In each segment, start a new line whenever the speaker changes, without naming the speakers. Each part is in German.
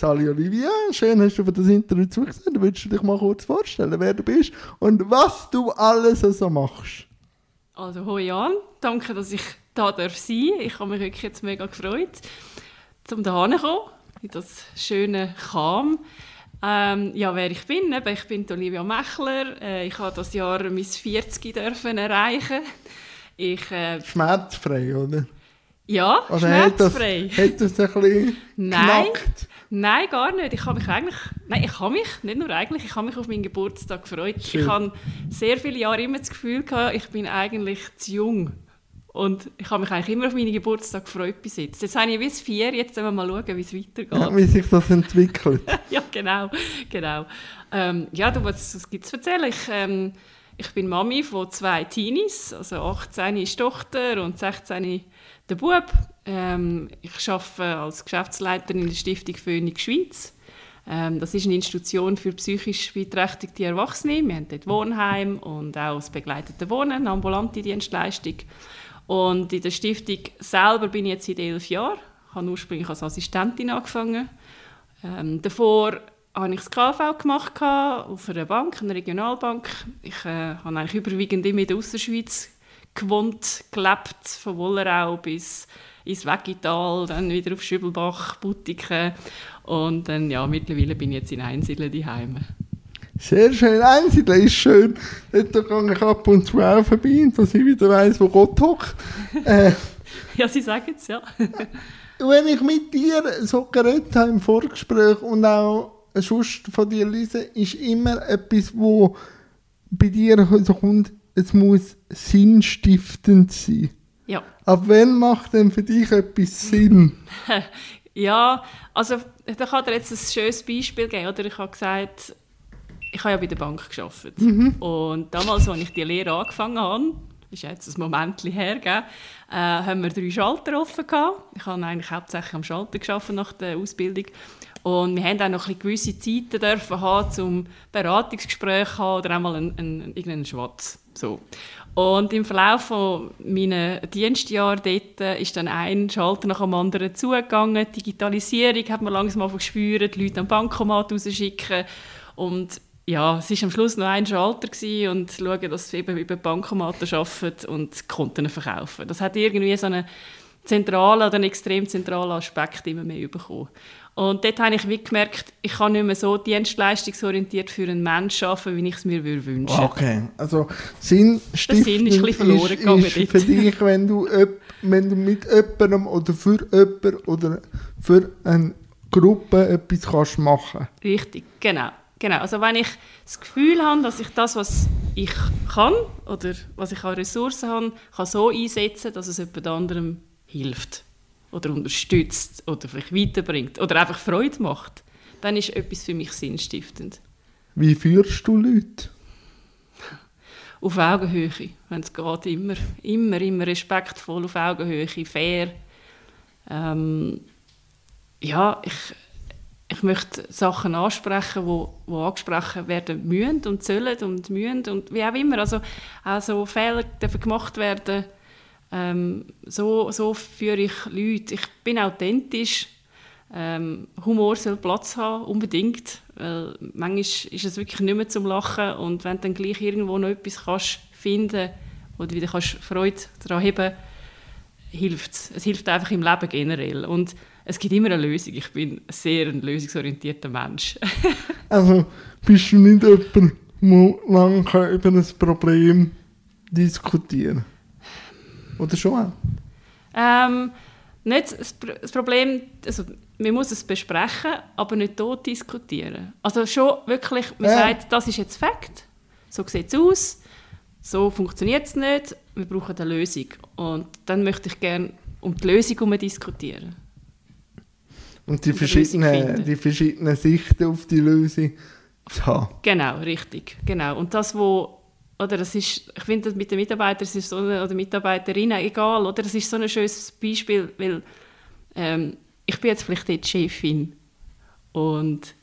Sally Olivia, schön hast du für das Interview zugesehen. Willst du dich mal kurz vorstellen, wer du bist und was du alles so machst?
Also, hoi Jan, danke, dass ich da darf sein Ich habe mich wirklich jetzt mega gefreut, zum da zu kommen, in das schöne Kam. Ähm, ja, wer ich bin, eben, ich bin Olivia Mechler. Äh, ich habe das Jahr mein 40 dürfen erreichen. Ich, äh,
Schmerzfrei, oder?
Ja,
also
schmerzfrei.
Hat das, hat das ein bisschen
Nein, knackt? Nein, gar nicht. Ich habe mich eigentlich, nein, ich habe mich, nicht nur eigentlich, ich habe mich auf meinen Geburtstag gefreut. Schön. Ich habe sehr viele Jahre immer das Gefühl gehabt, ich bin eigentlich zu jung. Und ich habe mich eigentlich immer auf meinen Geburtstag gefreut bis jetzt. Jetzt habe ich bis vier, jetzt wollen wir mal schauen, wie es weitergeht. Ja,
wie sich das entwickelt.
ja, genau. genau. Ähm, ja, du, was, was gibt es zu erzählen? Ich, ähm, ich bin Mami von zwei Teenies, also 18 ist Tochter und 16 der Bub. Ähm, ich arbeite als Geschäftsleiterin in der Stiftung Phoenix Schweiz. Ähm, das ist eine Institution für psychisch beeinträchtigte Erwachsene. Wir haben dort Wohnheim und auch das begleitete Wohnen, eine ambulante Dienstleistung. Und in der Stiftung selber bin ich jetzt seit elf Jahren. Ich habe ursprünglich als Assistentin angefangen. Ähm, davor habe ich das KV gemacht auf einer Bank, einer Regionalbank. Ich äh, habe eigentlich überwiegend immer in der Ausserschweiz gewohnt, gelebt, von Wollerau bis ins Weggital, dann wieder auf Schübelbach, Butiken und dann, ja, mittlerweile bin ich jetzt in Einsiedeln daheim.
Sehr schön, Einsiedeln ist schön. Dort gehe ich ab und zu auch vorbei, dass ich wieder weiss, wo Gott hockt.
Äh, ja, Sie sagen es, ja.
wenn ich mit dir so geredet habe im Vorgespräch und auch sonst von dir lese, ist immer etwas, wo bei dir so kommt, es muss sinnstiftend sein.
Ja.
Ab wann macht denn für dich etwas Sinn?
ja, also da kann dir jetzt ein schönes Beispiel geben. Oder? Ich habe gesagt, ich habe ja bei der Bank gearbeitet. Mhm. Und damals, als ich die Lehre angefangen habe, ist jetzt ein Moment her, gell, äh, haben wir drei Schalter offen gehabt. Ich habe eigentlich hauptsächlich am Schalter geschafft nach der Ausbildung. Und wir haben auch noch ein gewisse Zeiten dürfen haben, zum Beratungsgespräch haben oder einmal einen, einen, irgendeinen Schwatz. So. Und im Verlauf von meinen Dienstjahren dort äh, ist dann ein Schalter nach dem anderen zugegangen. Die Digitalisierung hat man langsam gespürt, die Leute am Bankomat rausschicken. Und ja, es war am Schluss noch ein Schalter und schauen, dass sie eben über Bankomaten arbeiten und Konten verkaufen. Das hat irgendwie so einen zentralen oder einen extrem zentralen Aspekt immer mehr bekommen. Und dort habe ich wie gemerkt, ich kann nicht mehr so dienstleistungsorientiert für einen Menschen arbeiten, wie ich es mir wünsche.
Okay, also Sinn
Der Sinn ist ein bisschen verloren gegangen
ist für dich, wenn du, wenn du mit jemandem oder für jemanden oder für eine Gruppe etwas kannst machen
Richtig, genau. genau. Also wenn ich das Gefühl habe, dass ich das, was ich kann oder was ich an Ressourcen habe, kann so einsetzen, dass es jemand anderem hilft oder unterstützt oder vielleicht weiterbringt oder einfach Freude macht, dann ist etwas für mich sinnstiftend.
Wie führst du Leute?
Auf Augenhöhe, wenn es geht, immer, immer, immer respektvoll, auf Augenhöhe, fair. Ähm, ja, ich, ich möchte Sachen ansprechen, wo, wo angesprochen werden müssen und sollen und müssen und wie auch immer. Also, also Fehler dürfen gemacht werden ähm, so, so führe ich Leute. Ich bin authentisch. Ähm, Humor soll Platz haben, unbedingt. Weil manchmal ist es wirklich nicht mehr zum Lachen. Und wenn du dann gleich irgendwo noch etwas kannst finden oder wieder kannst Freude daran haben hilft es. Es hilft einfach im Leben generell. Und es gibt immer eine Lösung. Ich bin ein sehr ein lösungsorientierter Mensch.
also bist du nicht jemand, der lange über ein Problem diskutieren kann? Oder schon?
Ähm, nicht das, das Problem, also man muss es besprechen, aber nicht tot diskutieren. Also schon wirklich, man äh. sagt, das ist jetzt Fakt, so sieht es aus, so funktioniert es nicht, wir brauchen eine Lösung. Und dann möchte ich gerne um die Lösung herum diskutieren.
Und die, verschiedenen, die verschiedenen Sichten auf die Lösung zu haben.
Genau, richtig. Genau. Und das, was oder das ist, ich finde mit den Mitarbeitern ist so eine, oder Mitarbeiterinnen egal, oder das ist so ein schönes Beispiel, weil ähm, ich bin jetzt vielleicht die Chefin und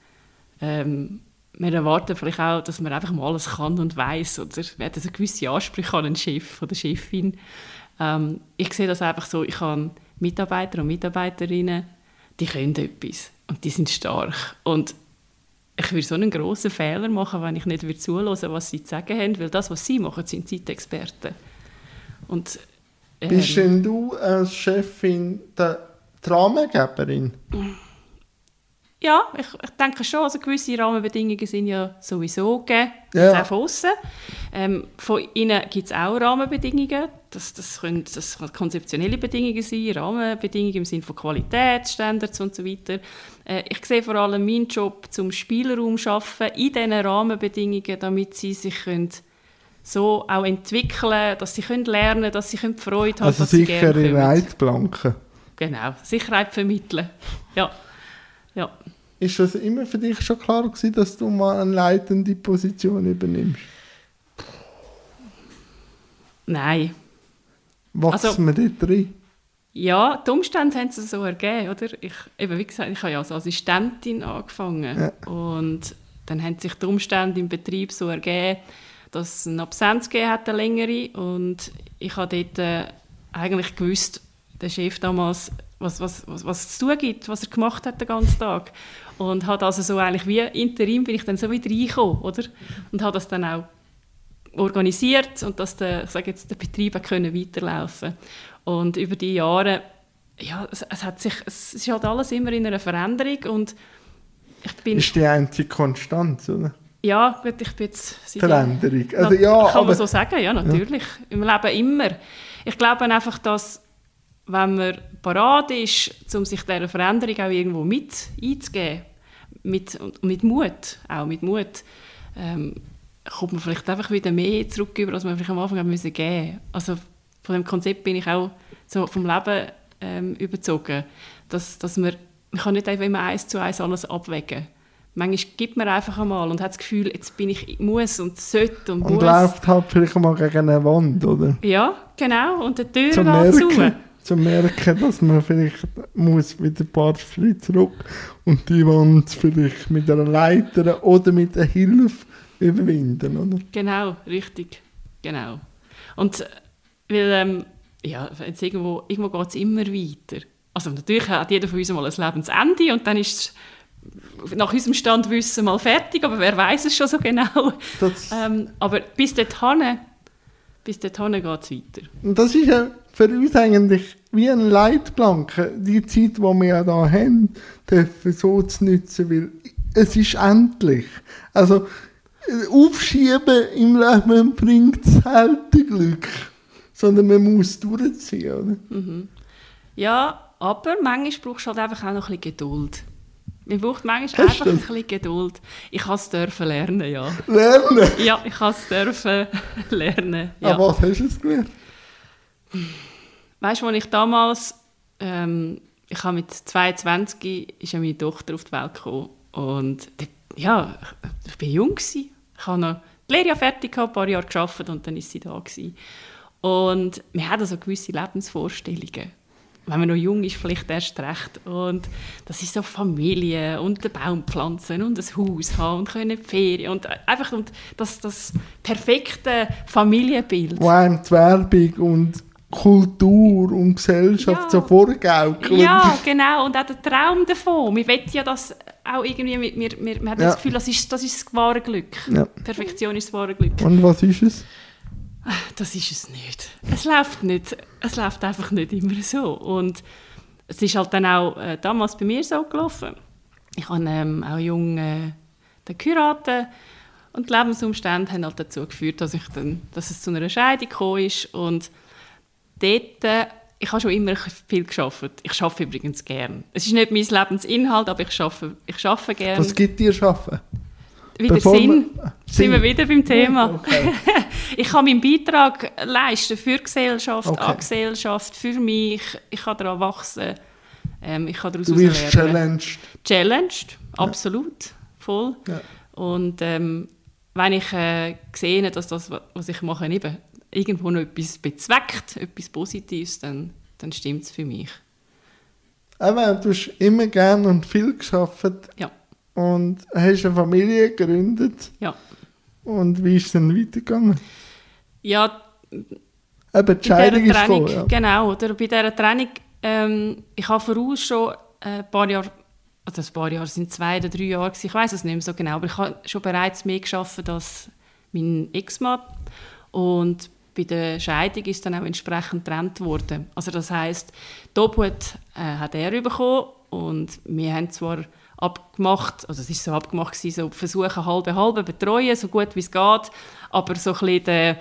ähm, wir erwarten vielleicht auch, dass man einfach mal alles kann und weiß oder wir haben also gewisse Ansprüche an einen Chef oder Chefin. Ähm, ich sehe das einfach so, ich habe Mitarbeiter und Mitarbeiterinnen, die können etwas. und die sind stark. Und ich würde so einen grossen Fehler machen, wenn ich nicht würde zuhören was sie zu sagen haben, weil das, was sie machen, sind Zeitexperten. Und, ähm,
Bist denn du als Chefin der Rahmengeberin?
Ja, ich, ich denke schon, also gewisse Rahmenbedingungen sind ja sowieso gegeben,
Ja.
auch von aussen. Ähm, von innen gibt es auch Rahmenbedingungen. Das, das, können, das können konzeptionelle Bedingungen sein, Rahmenbedingungen im Sinne von Qualitätsstandards und so weiter. Äh, ich sehe vor allem meinen Job zum Spielraum schaffen in diesen Rahmenbedingungen, damit sie sich können so auch entwickeln dass sie können lernen dass sie können Freude haben,
Also
dass sie gerne
in
kommen.
Leitplanken.
Genau, Sicherheit vermitteln. Ja. Ja.
Ist das immer für dich schon klar gewesen, dass du mal eine leitende Position übernimmst?
Nein.
Wachsen
Also-
wir dort rein?
Ja, die Umstände haben es so ergeben, oder? Ich, eben, wie gesagt, ich habe ja als Assistentin angefangen. Und dann haben sich die Umstände im Betrieb so ergeben, dass es eine Absenz gegeben hat, eine längere. Und ich habe dort äh, eigentlich gewusst, der Chef damals, was, was, was, was es zu tun gibt, was er gemacht hat den ganzen Tag. Und hat also so eigentlich wie Interim bin ich dann so wieder reingekommen, oder? Und habe das dann auch organisiert und dass der, ich sage jetzt, der Betrieb können weiterlaufen Und über die Jahre, ja, es, es, hat sich, es ist halt alles immer in einer Veränderung und ich bin,
Ist die einzige Konstanz, oder?
ja, gut, ich bin jetzt...
Veränderung. Also ja,
kann
aber
man so sagen, ja, natürlich. Im Leben immer. Ich glaube einfach, dass wenn man parat ist, um sich dieser Veränderung auch irgendwo mit einzugeben, mit, und mit Mut, auch mit Mut, ähm, kommt man vielleicht einfach wieder mehr zurück, über, als man vielleicht am Anfang haben müssen geben. Also von dem Konzept bin ich auch so vom Leben ähm, überzogen, dass, dass man, man kann nicht einfach immer eins zu eins alles abwägen. Manchmal gibt man einfach einmal und hat das Gefühl, jetzt bin ich muss und sollte und,
und
muss.
läuft halt vielleicht mal gegen eine Wand, oder?
Ja, genau. Und die Tür geht zu.
Zum merken, dass man vielleicht muss wieder ein paar Schritte zurück und die Wand vielleicht mit einer Leiter oder mit einer Hilfe überwinden, oder?
Genau, richtig. Genau. Und weil, ähm, ja, jetzt irgendwo, irgendwo geht es immer weiter. Also natürlich hat jeder von uns mal ein Lebensende und dann ist es nach unserem Standwissen mal fertig, aber wer weiß es schon so genau. Ähm, aber bis dorthin, bis dorthin geht es weiter.
und das ist ja für uns eigentlich wie eine Leitplanke, die Zeit, die wir ja da haben, dürfen so zu nutzen, weil es ist endlich. Also, Aufschieben im Leben bringt selten Glück, sondern man muss durchziehen, oder?
Ja, aber manchmal brauchst du halt einfach auch noch ein bisschen Geduld. Man braucht manchmal
Hast
einfach ein bisschen Geduld. Ich habe es dürfen lernen, ja.
Lernen!
Ja, ich habe es dürfen lernen. Ja.
Aber was hast du jetzt gelernt?
Weißt du, als ich damals, ähm, ich habe mit 22 ist ja meine Tochter auf die Welt gekommen und ja, ich war jung gewesen. Ich habe noch die Lehre fertig gehabt, ein paar Jahre gearbeitet und dann ist sie da gewesen. Und wir haben also gewisse Lebensvorstellungen. Wenn man noch jung ist, vielleicht erst recht. Und das ist so Familie und den Baum pflanzen und ein Haus haben und können Ferien und einfach und das, das perfekte Familienbild.
Wo einem die Werbung und Kultur und Gesellschaft
Ja.
so vorgaukeln.
Ja, genau. Und auch der Traum davon. Wir wollen ja das auch irgendwie, wir, wir, wir, wir haben
Ja.
das Gefühl, das ist, das ist das wahre Glück.
Ja.
Perfektion ist das wahre Glück.
Und was ist es?
Das ist es nicht. Es läuft nicht. Es läuft einfach nicht immer so. Und es ist halt dann auch äh, damals bei mir so gelaufen. Ich habe ähm, auch jung äh, geheiratet und die Lebensumstände haben halt dazu geführt, dass, ich dann, dass es zu einer Scheidung gekommen ist. Und dort, äh, ich habe schon immer viel geschafft. Ich arbeite übrigens gern. Es ist nicht mein Lebensinhalt, aber ich arbeite, ich arbeite gern.
Was gibt dir Schaffen?
wieder
Bevor
Sinn.
Sinn.
Sind wir wieder beim Thema.
Okay.
Ich kann meinen Beitrag leisten für die Gesellschaft,
Okay.
an Gesellschaft, für mich. Ich kann daran wachsen. Ähm, ich kann daraus
Du wirst
lernen.
challenged.
Challenged, absolut, voll.
Ja.
Und ähm, wenn ich äh, sehe, dass das, was ich mache, eben irgendwo noch etwas bezweckt, etwas Positives, dann, dann stimmt es für mich.
Aber du hast immer gern und viel geschafft
Ja,
und hast eine Familie gegründet.
ja.
Und wie ist es dann weitergegangen?
Ja,
Eben, die
Bei
Scheidung ist
Trennung,
gekommen, ja.
Genau, oder bei dieser Trennung, ähm, ich habe voraus schon äh, ein paar Jahre also ein paar Jahre, es sind zwei oder drei Jahre, ich weiß es nicht mehr so genau, aber ich habe schon bereits mehr geschafft als mein Ex-Mann. Und bei der Scheidung ist dann auch entsprechend getrennt worden. Also das heisst, die Obhut äh, hat er bekommen und wir haben zwar abgemacht, also es ist so abgemacht gewesen, so versuchen halbe halbe betreuen, so gut wie es geht, aber so ein bisschen der,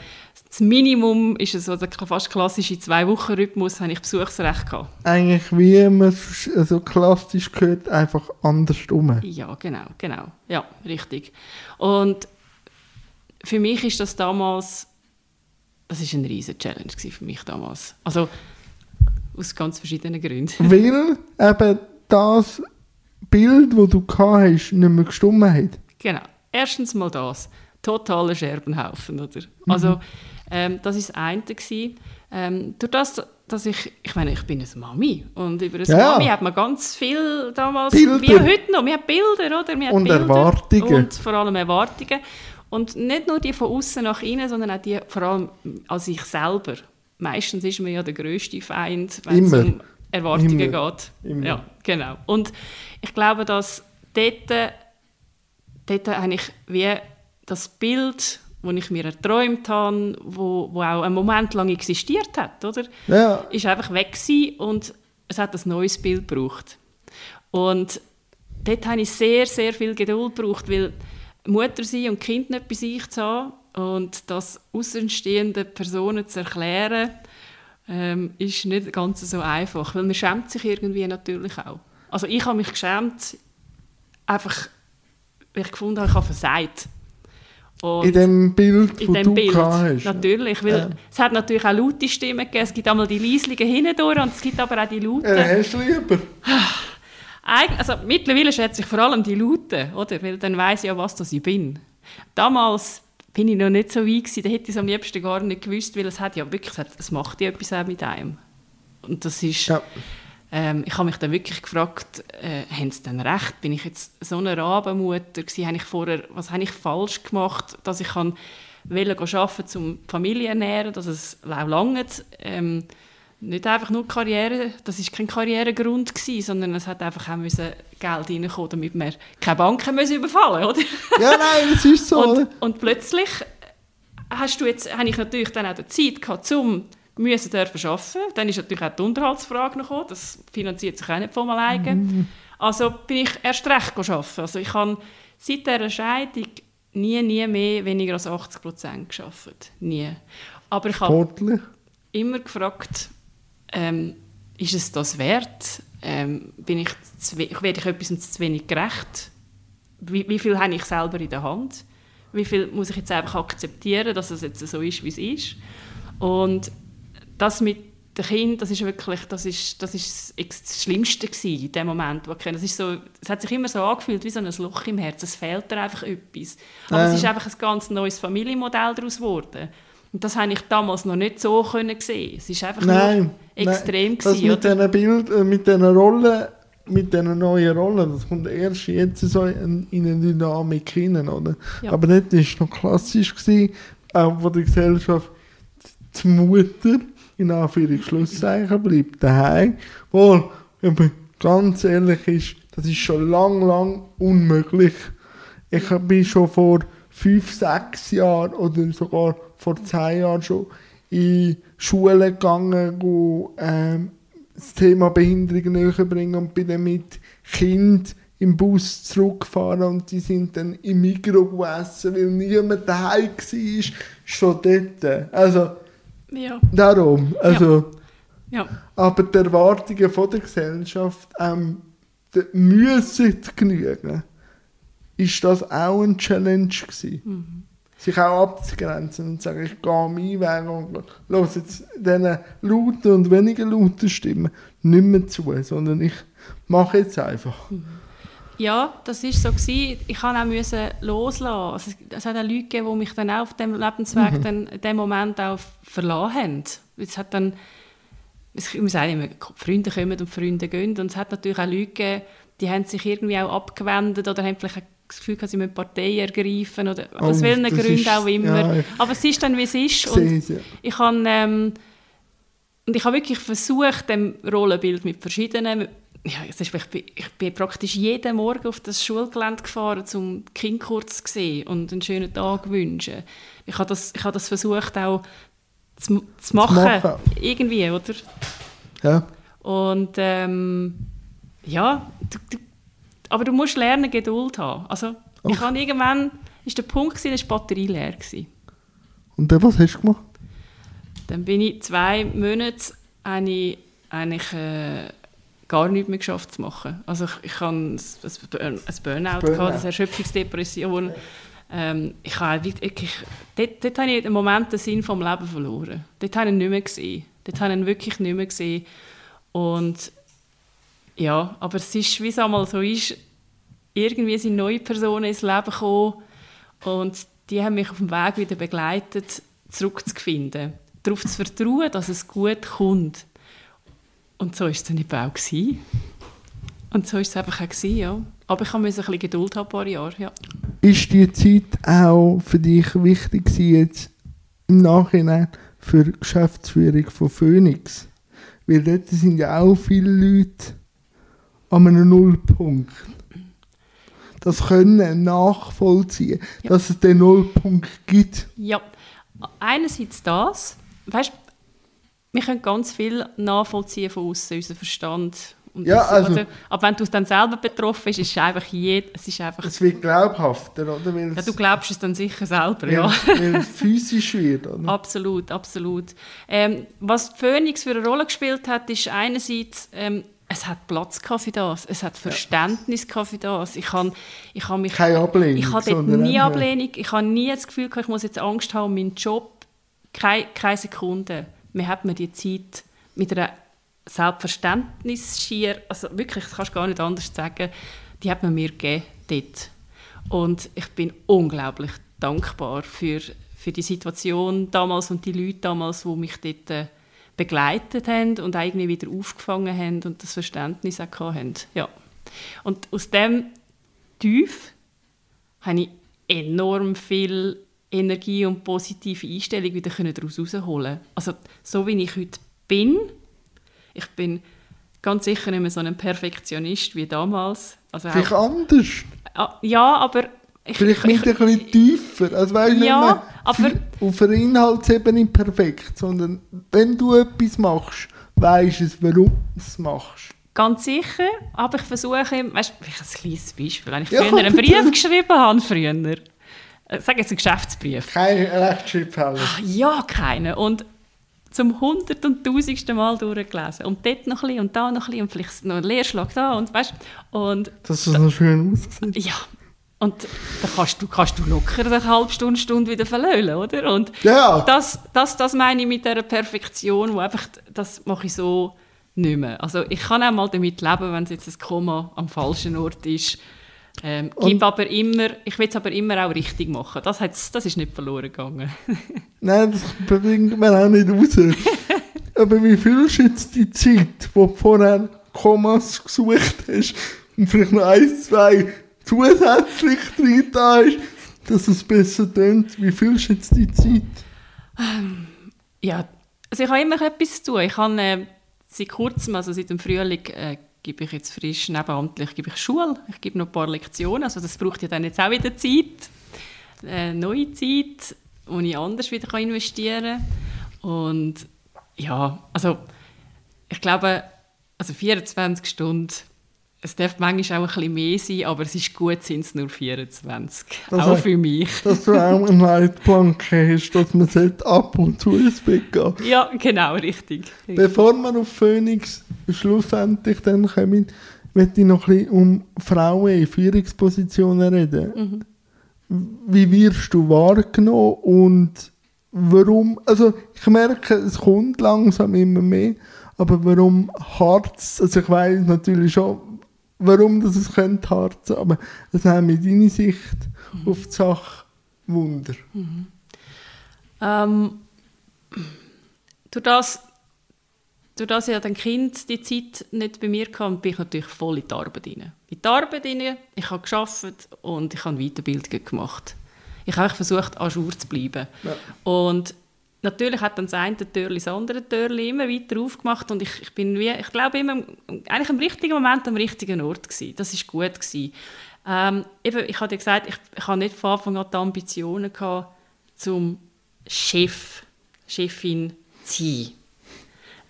das Minimum ist es, also fast klassische Zwei-Wochen-Rhythmus, habe ich Besuchsrecht gehabt.
Eigentlich wie man es so klassisch gehört, einfach andersrum.
Ja, genau, genau, ja, richtig. Und für mich ist das damals, das ist eine riesige Challenge für mich damals. Also aus ganz verschiedenen Gründen.
Weil eben das Bild, das du gehabt hast, nicht mehr gestummen hat.
Genau. Erstens mal das. Totaler Scherbenhaufen, oder? Also, ähm, das war das eine. Gewesen. Ähm, durch das, dass ich, ich meine, ich bin eine Mami und über eine
Ja.
Mami hat man ganz viel damals,
Bilder.
wie heute noch, wir haben Bilder, oder? Wir haben
Und
Bilder
Erwartungen.
Und vor allem Erwartungen. Und nicht nur die von außen nach innen, sondern auch die vor allem an sich selber. Meistens ist man ja der grösste Feind, wenn es
Immer.
um Erwartungen
Immer.
geht.
Immer.
Ja, genau. Und ich glaube, dass dort, dort habe ich wie das Bild, das ich mir erträumt habe, wo, wo auch einen Moment lang existiert hat, oder?
Ja,
ist einfach weg gewesen und es hat ein neues Bild gebraucht. Und dort habe ich sehr, sehr viel Geduld gebraucht, weil Mutter sein und Kind nicht bei sich zu haben und das außenstehenden Personen zu erklären, ähm, ist nicht ganz so einfach, weil man schämt sich irgendwie natürlich auch. Also ich habe mich geschämt, einfach, weil ich gefunden habe, ich habe versagt. Und
in dem Bild,
in dem
du
Bild,
hast.
natürlich, weil
Ja.
es hat natürlich auch laute Stimmen gegeben, es gibt einmal die leislichen hindurch und es gibt aber auch die lauten.
Äh, hast du lieber?
Also mittlerweile schätze ich vor allem die lauten, oder? Weil dann weiß ich ja, was das ich bin. Damals bin ich noch nicht so weit gewesen, da hätte ich es am liebsten gar nicht gewusst, weil es hat ja wirklich, es, macht ja etwas auch mit einem. Und das ist,
Ja.
ähm, ich habe mich dann wirklich gefragt, äh, haben sie denn recht? Bin ich jetzt so eine Rabenmutter gewesen? Habe ich vorher, was habe ich falsch gemacht, dass ich kann wollte arbeiten, um die Familie zu ernähren, dass es auch langt. Ähm, nicht einfach nur Karriere, das ist kein Karrieregrund gewesen, sondern es hat einfach auch müssen Geld reinkommen, damit wir keine Banken müssen überfallen, oder?
Ja, nein, es ist so.
Und, und plötzlich hast du jetzt, habe ich natürlich dann auch die Zeit gehabt, um müssen dürfen arbeiten. Dann ist natürlich auch die Unterhaltsfrage noch gekommen. Das finanziert sich auch nicht von alleine.
Mhm.
Also bin ich erst recht arbeiten. Also ich habe seit dieser Scheidung nie, nie mehr weniger als 80 Prozent gearbeitet. Nie. Aber ich habe
Sportlich.
immer gefragt, ähm, ist es das wert? Ähm, bin ich zu, we- werde ich etwas zu wenig gerecht? Wie, wie viel habe ich selber in der Hand? Wie viel muss ich jetzt einfach akzeptieren, dass es jetzt so ist, wie es ist? Und das mit den Kindern, das ist wirklich, das ist, das ist das Schlimmste in dem Moment, wo ich. Das ist so, es hat sich immer so angefühlt wie so ein Loch im Herzen. Es fehlt dir einfach etwas. Aber
Ja.
es ist einfach ein ganz neues Familienmodell daraus geworden. Und das habe ich damals noch nicht so können sehen. Es ist einfach
Nein.
nur extrem
nein. Das
gewesen,
mit diesen Bild, äh, mit diesen Rollen, mit diesen neuen Rollen, das kommt erst jetzt so in, in eine Dynamik hinein, oder?
Ja.
Aber dort war es noch klassisch, gewesen, auch von der Gesellschaft, die Mutter, in Anführungszeichen, bleibt daheim. Wohl, wenn man ganz ehrlich ist, das ist schon lang, lang unmöglich. Ich bin schon vor fünf, sechs Jahren oder sogar vor zehn Jahren schon in Schulen gegangen, wo ähm, das Thema Behinderung näher bringen und bin dann mit Kind im Bus zurückgefahren und die sind dann im Mikro gegessen, weil niemand daheim war, schon dort. Also
Ja,
darum, also,
ja.
aber die Erwartungen von der Gesellschaft ähm, müssen genügen, ist das auch eine Challenge gewesen. Sich auch abzugrenzen und zu sagen, ich gehe meinen Weg und los jetzt diesen lauten und weniger lauten Stimmen nicht mehr zu, sondern ich mache jetzt einfach.
Ja, das ist so gewesen. Ich kann auch müssen loslassen. Also, es- hat auch Leute gegeben, die mich dann auch auf dem Lebensweg
Mhm.
dann in dem Moment auch verlassen haben. Es hat dann, es- ich sage immer, Freunde kommen und Freunde gehen. Und es hat natürlich auch Leute gegeben, die haben sich irgendwie auch abgewendet oder haben vielleicht das Gefühl, gehabt, sie müssen Partei ergreifen oder aus
Oh,
welchen
das
Gründen
ist-
auch immer.
ja,
Aber es ist dann, wie es ist.
Ich
Und
es, ja.
ich habe ähm, und ich habe wirklich versucht, dem Rollenbild mit verschiedenen ja, ich, bin, ich bin praktisch jeden Morgen auf das Schulgelände gefahren, um die Kinder kurz zu sehen und einen schönen Tag zu wünschen. Ich habe das, ich habe das versucht auch zu, zu, machen, machen, irgendwie, oder?
Ja.
Und ähm, ja, du, du, aber du musst lernen, Geduld haben. Also, Ach. ich habe irgendwann, ist der Punkt gewesen, dass die Batterie leer war.
Und dann, was hast du gemacht?
Dann bin ich zwei Monate eine, eigentlich äh, gar nichts mehr geschafft zu machen. Also ich, ich hatte ein, ein Burnout, Burnout. Gehabt, eine Erschöpfungsdepression. Ähm, ich habe wirklich, dort, dort habe ich einen Moment den Sinn vom Leben verloren. Dort habe ich ihn nicht mehr gesehen. Dort habe ich ihn wirklich nicht mehr gesehen. Und ja, aber es ist, wie es einmal so ist, irgendwie sind neue Personen ins Leben gekommen und die haben mich auf dem Weg wieder begleitet, zurückzufinden. Darauf zu vertrauen, dass es gut kommt. Und so war es dann eben auch. Gewesen. Und so war es einfach auch. Gewesen, ja. Aber ich musste ein bisschen Geduld haben, ein paar Jahre. Ja.
Ist die Zeit auch für dich wichtig jetzt im Nachhinein für die Geschäftsführung von Phoenix? Weil dort sind ja auch viele Leute an einem Nullpunkt. Das können nachvollziehen, ja. dass es den Nullpunkt gibt.
Ja, einerseits das. Weißt, wir können ganz viel nachvollziehen von außen, unser Verstand.
Ja, also, oder?
Aber wenn du es dann selber betroffen bist, ist es einfach jed, es ist einfach...
Es wird glaubhafter, oder?
ja, du glaubst es dann sicher selber,
ja. Weil es physisch wird, oder?
Absolut, absolut. Ähm, was Phoenix für eine Rolle gespielt hat, ist einerseits... Ähm, es hat Platz für das, es hat Verständnis ja. für das. Ich habe, ich habe mich,
Keine Ablehnung.
Ich habe nie Ablehnung. Ich habe nie das Gefühl, ich muss jetzt Angst haben um meinen Job. Keine, keine Sekunde man hat mir die Zeit mit einer Selbstverständnis schier, also wirklich, das kannst du gar nicht anders sagen, die hat man mir gegeben dort. Und ich bin unglaublich dankbar für, für die Situation damals und die Leute damals, die mich dort äh, begleitet haben und irgendwie wieder aufgefangen haben und das Verständnis auch haben. Ja. Und aus dem Tief habe ich enorm viel Energie und positive Einstellung wieder daraus herausholen Also so wie ich heute bin, ich bin ganz sicher nicht mehr so ein Perfektionist wie damals. Also
Vielleicht auch, anders?
Ah, ja, aber...
Ich, Vielleicht ich, ein bisschen tiefer. Also weißt,
ja, aber...
Auf einer Inhaltsebene perfekt, sondern wenn du etwas machst, weißt du, warum du es machst.
Ganz sicher, aber ich versuche, weißt du, ein kleines Beispiel, wenn ich früher ja, einen Brief geschrieben habe, früher, äh, sag jetzt einen Geschäftsbrief.
Kein Rechtschreibfehler.
Ja, keine. Und zum hundert und tausendsten Mal durchgelesen. Und dort noch ein bisschen und da noch ein bisschen und vielleicht noch ein Leerschlag da und weißt und
Dass es noch schön aussieht.
Ja. Und da kannst du, kannst du locker eine halbe Stunde, Stunde wieder verlöhlen, oder? Und
ja.
das, das, das meine ich mit dieser Perfektion, wo einfach, das mache ich so nicht mehr. Also ich kann auch mal damit leben, wenn es jetzt ein Komma am falschen Ort ist ähm, gib aber immer, ich will es aber immer auch richtig machen. Das, das ist nicht verloren gegangen.
Nein, das bringt man auch nicht raus. aber wie du jetzt die Zeit, wo du vorher Kommas gesucht hast und vielleicht noch ein, zwei zusätzlich drin da ist, dass es besser tönt? Wie fühlst du jetzt die Zeit?
Ähm, ja, also ich habe immer etwas zu tun. Ich habe äh, seit kurzem, also seit dem Frühling, äh, gebe ich jetzt frisch nebenamtlich gebe ich Schule, ich gebe noch ein paar Lektionen, also das braucht ja dann jetzt auch wieder Zeit, äh, neue Zeit, wo ich anders wieder investieren kann und ja, also ich glaube, also 24 Stunden es darf manchmal auch ein bisschen mehr sein, aber es ist gut, sind es nur 24. Das auch für mich.
Dass du auch eine Leitplanke hast, dass man ab und zu ins Bett gehen
Ja, genau, richtig.
Bevor wir auf Phoenix schlussendlich dann kommen, möchte ich noch ein bisschen um Frauen in Führungspositionen reden. Mhm. Wie wirst du wahrgenommen und warum? Also ich merke, es kommt langsam immer mehr, aber warum hart Also ich weiß natürlich schon, warum das es könnte hart sein, aber das haben wir deine Sicht mhm. auf die Sache Wunder.
Mhm. Ähm, durch das, durch das ja dann Kind die Zeit nicht bei mir kam, bin ich natürlich voll in die Arbeit rein. In die Arbeit rein, ich habe gearbeitet und ich habe Weiterbildung gemacht. Ich habe versucht, an Jour zu bleiben. Ja. Und natürlich hat dann das eine Türli das andere Türli immer weiter aufgemacht und ich, ich bin wie, ich glaube immer, eigentlich im richtigen Moment am richtigen Ort gewesen. Das ist gut gewesen. Ähm, eben, ich hatte gesagt, ich, ich habe nicht von Anfang an die Ambitionen gehabt, zum Chef, Chefin zu sein.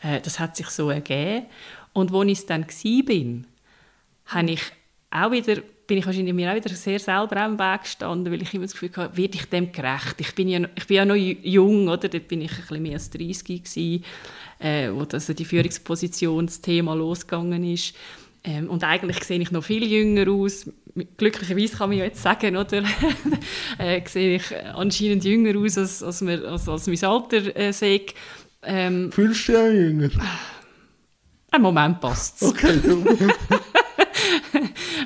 Äh, das hat sich so ergeben. Und als ich es dann war, habe ich auch wieder bin ich wahrscheinlich mir auch wieder sehr selber am Weg gestanden, weil ich immer das Gefühl hatte, werde ich dem gerecht? Ich bin ja, ich bin ja noch jung, oder? Dort bin ich ein bisschen mehr als 30 gewesen, äh, wo das, also die Führungspositionsthema losgegangen ist. Ähm, und eigentlich sehe ich noch viel jünger aus. Glücklicherweise kann man ja jetzt sagen, oder? äh, sehe ich anscheinend jünger aus, als, als, mir, als, als mein Alter äh, sehe.
Ähm, Fühlst du dich auch jünger?
Ein Moment passt es.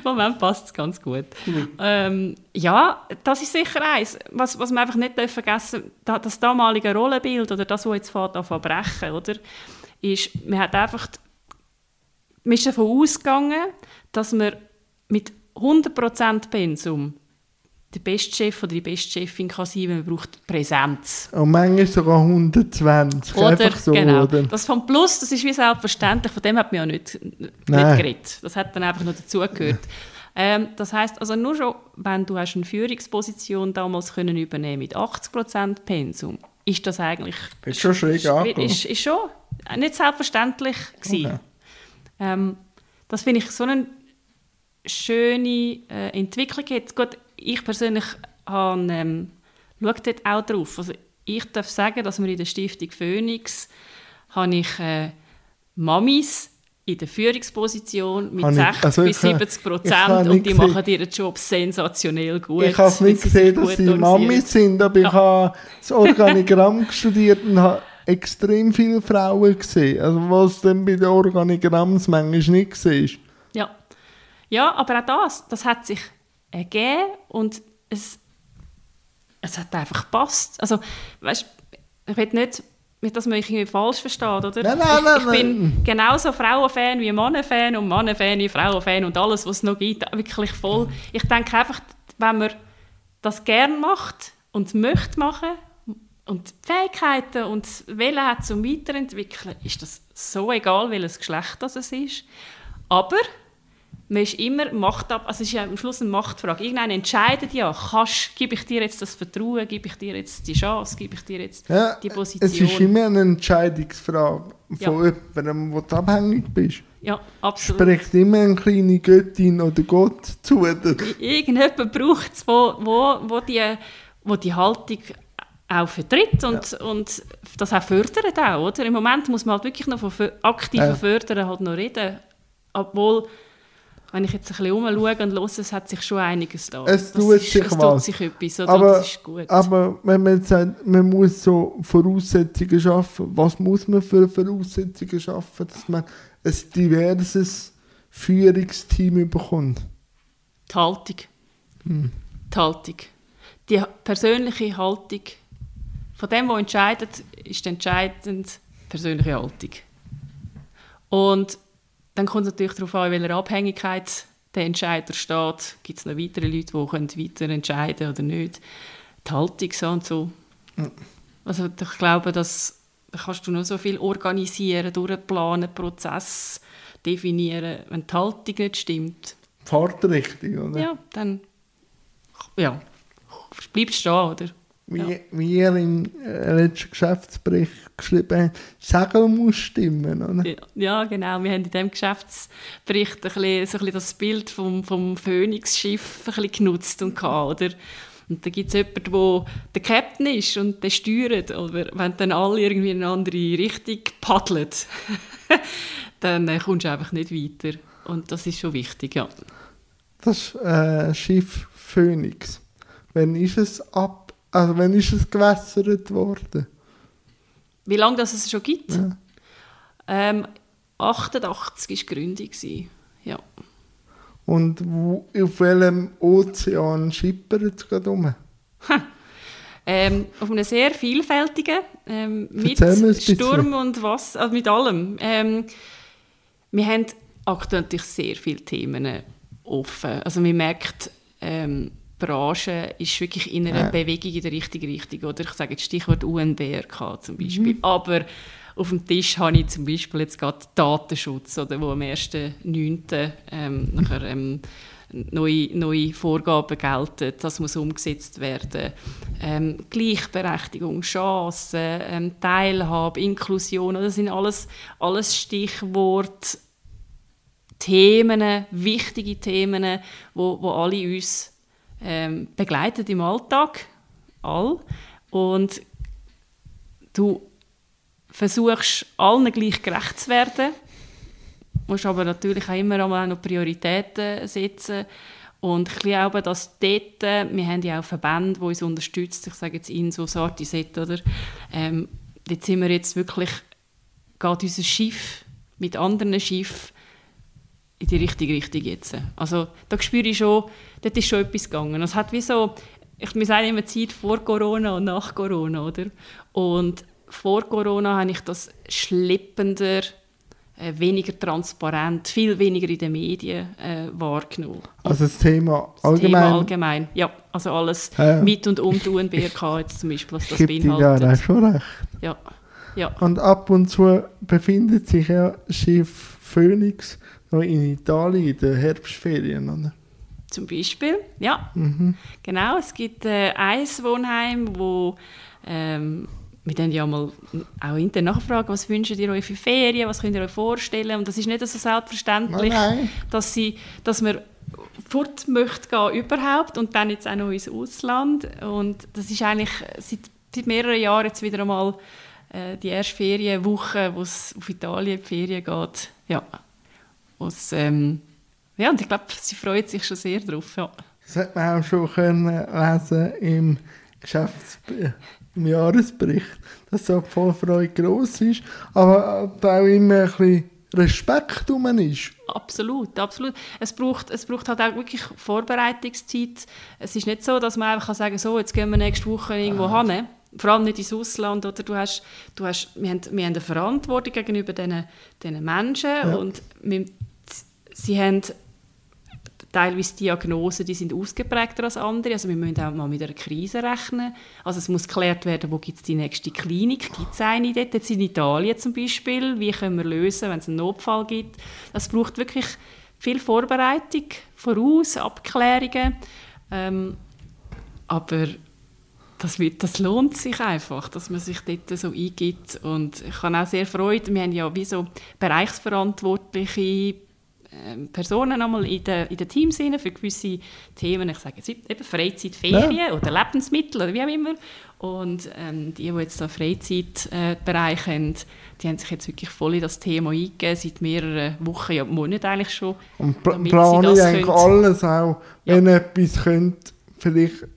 Okay,
Moment passt es ganz gut. Mhm. Ähm, ja, das ist sicher eins. Was, was man einfach nicht vergessen darf, das damalige Rollenbild oder das, was jetzt fährt an verbrechen, oder, ist, man hat einfach, man ist davon ausgegangen, dass man mit 100% Pensum der beste Chef oder die beste Chefin kann sein, wenn man braucht Präsenz.
Und manchmal sogar 120.
Oder, Einfach so, genau. Oder? Das vom Plus, das ist wie selbstverständlich, von dem hat man ja nicht, nicht geredet. Das hat dann einfach noch dazugehört. Ähm, das heißt also nur schon, wenn du hast eine Führungsposition damals können übernehmen mit 80% Pensum, ist das eigentlich...
Ist schon schräg
ist, ist, ist schon nicht selbstverständlich gewesen. Okay. Ähm, das finde ich so eine schöne äh, Entwicklung. Jetzt, gut, ich persönlich habe, ähm, schaue dort auch drauf. Also ich darf sagen, dass wir in der Stiftung Phoenix habe ich äh, Mamis in der Führungsposition mit 60 also bis 70 Prozent und die machen ihren Job sensationell gut.
Ich habe nicht gesehen, dass sie Mamis sind, aber ja. ich habe das Organigramm studiert und habe extrem viele Frauen gesehen. Also was dann bei den Organigrammsmengen nicht gesehen
Ja. ja, aber auch das, das hat sich ergeben und es, es hat einfach gepasst. Also, weißt, ich will nicht, dass man mich irgendwie falsch versteht, oder?
Nein, nein, nein,
ich, ich bin genauso Frauenfan wie Mannenfan und Mannenfan wie Frauenfan und alles, was es noch gibt, wirklich voll. Ich denke einfach, wenn man das gerne macht und möchte machen und Fähigkeiten und Wille hat zum Weiterentwickeln, ist das so egal, welches Geschlecht das es ist. Aber man ist immer Macht ab, also es ist ja am Schluss eine Machtfrage. Irgendeiner entscheidet ja, kannst, gebe ich dir jetzt das Vertrauen, gebe ich dir jetzt die Chance, gebe ich dir jetzt ja, die Position.
Es ist immer eine Entscheidungsfrage von ja. jemandem, wo du abhängig bist.
Ja, absolut.
Spricht immer eine kleine Göttin oder Gott zu.
Irgendjemand braucht es, wo, wo, wo, die, wo die Haltung auch vertritt und, ja. und das auch fördert auch, oder? Im Moment muss man halt wirklich noch von aktiven ja. Fördern halt noch reden, obwohl wenn ich jetzt ein bisschen umschaue und höre, es hat sich schon einiges da.
Es tut
ist,
sich
es
was.
Tut sich etwas, oder?
Aber,
das ist gut.
aber wenn man sagt, man muss so Voraussetzungen schaffen, was muss man für Voraussetzungen schaffen, dass man ein diverses Führungsteam bekommt?
Die Haltung. Hm. Die Haltung. Die persönliche Haltung. Von dem, was entscheidet, ist entscheidend persönliche Haltung. Und dann kommt es natürlich darauf an, in welcher Abhängigkeit der Entscheider steht. Gibt es noch weitere Leute, die können weiter entscheiden oder nicht? Die Haltung so und so. Mhm. Also ich glaube, dass da kannst du noch so viel organisieren, durchplanen, Prozess definieren. Wenn die Haltung nicht stimmt.
Fahrtrichtung, oder?
Ja, dann ja, bleibst du stehen, oder?
Wie, ja. wie im äh, letzten Geschäftsbericht geschrieben habt, sagen muss stimmen, oder?
Ja, ja, genau. Wir haben in diesem Geschäftsbericht ein bisschen, so ein bisschen das Bild vom, vom Phoenix-Schiff ein bisschen genutzt und gehabt, oder? Und da gibt es jemanden, der der Captain ist und der steuert. Aber wenn dann alle irgendwie in eine andere Richtung paddeln, dann äh, kommst du einfach nicht weiter. Und das ist schon wichtig, ja.
Das äh, Schiff Phoenix, wann ist es ab also wann ist es gewässert worden?
Wie lange das es schon gibt? Ja. Ähm, 88 war die Gründung. Ja.
Und wo, auf welchem Ozean schippert es gerade um?
Ähm, auf einem sehr vielfältigen, ähm, mit Sturm und Wasser, also mit allem. Ähm, wir haben aktuell natürlich sehr viele Themen offen. Also man merkt, ähm, Branche ist wirklich in einer
Ja.
Bewegung in der richtigen Richtung. Oder ich sage jetzt Stichwort UNBRK zum Beispiel. Aber auf dem Tisch habe ich zum Beispiel jetzt gerade Datenschutz, oder, wo am 1.9. Ähm, nachher, ähm, neue, neue Vorgaben gelten, das muss umgesetzt werden. Ähm, Gleichberechtigung, Chancen, ähm, Teilhabe, Inklusion, das sind alles, alles Stichworte, Themen, wichtige Themen, wo, wo alle uns ähm, begleiten im Alltag, all. Und du versuchst allen gleich gerecht zu werden, musst aber natürlich auch immer auch noch Prioritäten setzen und ich glaube, dass dort, äh, wir haben ja auch Verbände, die uns unterstützen, ich sage jetzt Inso, Sartiset, oder? Ähm, dort sind wir jetzt wirklich, geht unser Schiff mit anderen Schiffen in die richtige Richtung jetzt. Also da spüre ich schon, dort ist schon etwas gegangen. Es hat wie so, ich, wir sagen immer Zeit vor Corona und nach Corona, oder? Und vor Corona habe ich das schleppender, äh, weniger transparent, viel weniger in den Medien äh, wahrgenommen.
Also das Thema
Das
allgemein,
Thema allgemein. Ja, also alles
Ja.
mit und um die UNBRK jetzt zum Beispiel, was das
ja
beinhaltet.
auch schon recht.
Ja, ja.
Und ab und zu befindet sich ja Schiff Phoenix noch in Italien in den Herbstferien. Oder?
Zum Beispiel, ja.
Mhm.
Genau, es gibt äh, ein Wohnheim, wo ähm, wir dann ja mal auch intern nachfragen, was wünscht ihr euch für Ferien, was könnt ihr euch vorstellen und das ist nicht so selbstverständlich,
Nein, nein.
dass, sie, dass man fort möchte gehen überhaupt und dann jetzt auch noch ins Ausland und das ist eigentlich seit, seit mehreren Jahren jetzt wieder einmal äh, die erste Ferienwoche, wo es auf Italien die Ferien geht, ja. Wo's, ähm, ja, und ich glaube, sie freut sich schon sehr drauf, ja.
Das hat man auch schon können lesen im Geschäfts im Jahresbericht, dass so die Vorfreude gross ist, aber da auch immer ein bisschen Respekt um ist.
Absolut, absolut. Es braucht, es braucht halt auch wirklich Vorbereitungszeit. Es ist nicht so, dass man einfach kann sagen so, jetzt gehen wir nächste Woche irgendwo hin. Vor allem nicht ins Ausland. Oder? Du hast, du hast, wir, haben, wir haben eine Verantwortung gegenüber diesen, diesen Menschen
Ja.
und wir, sie haben teilweise Diagnosen, die sind ausgeprägter als andere. Also wir müssen auch mal mit einer Krise rechnen. Also es muss geklärt werden, wo gibt es die nächste Klinik, gibt es eine dort, jetzt in Italien zum Beispiel, wie können wir lösen, wenn es einen Notfall gibt. Das braucht wirklich viel Vorbereitung voraus, Abklärungen. Ähm, aber das, wird, das lohnt sich einfach, dass man sich dort so eingibt. Und ich habe auch sehr Freude, wir haben ja wie so bereichsverantwortliche Personen einmal in den, in den Teams rein für gewisse Themen. Ich sage jetzt eben Freizeit, Ferien oder Lebensmittel oder wie auch immer. Und ähm, die, die jetzt so Freizeitbereich haben, die haben sich jetzt wirklich voll in das Thema eingegeben, seit mehreren Wochen, ja Monaten eigentlich schon.
Und pl
Damit sie
plane
das
ich eigentlich alles auch,
Ja.
wenn etwas könnte, vielleicht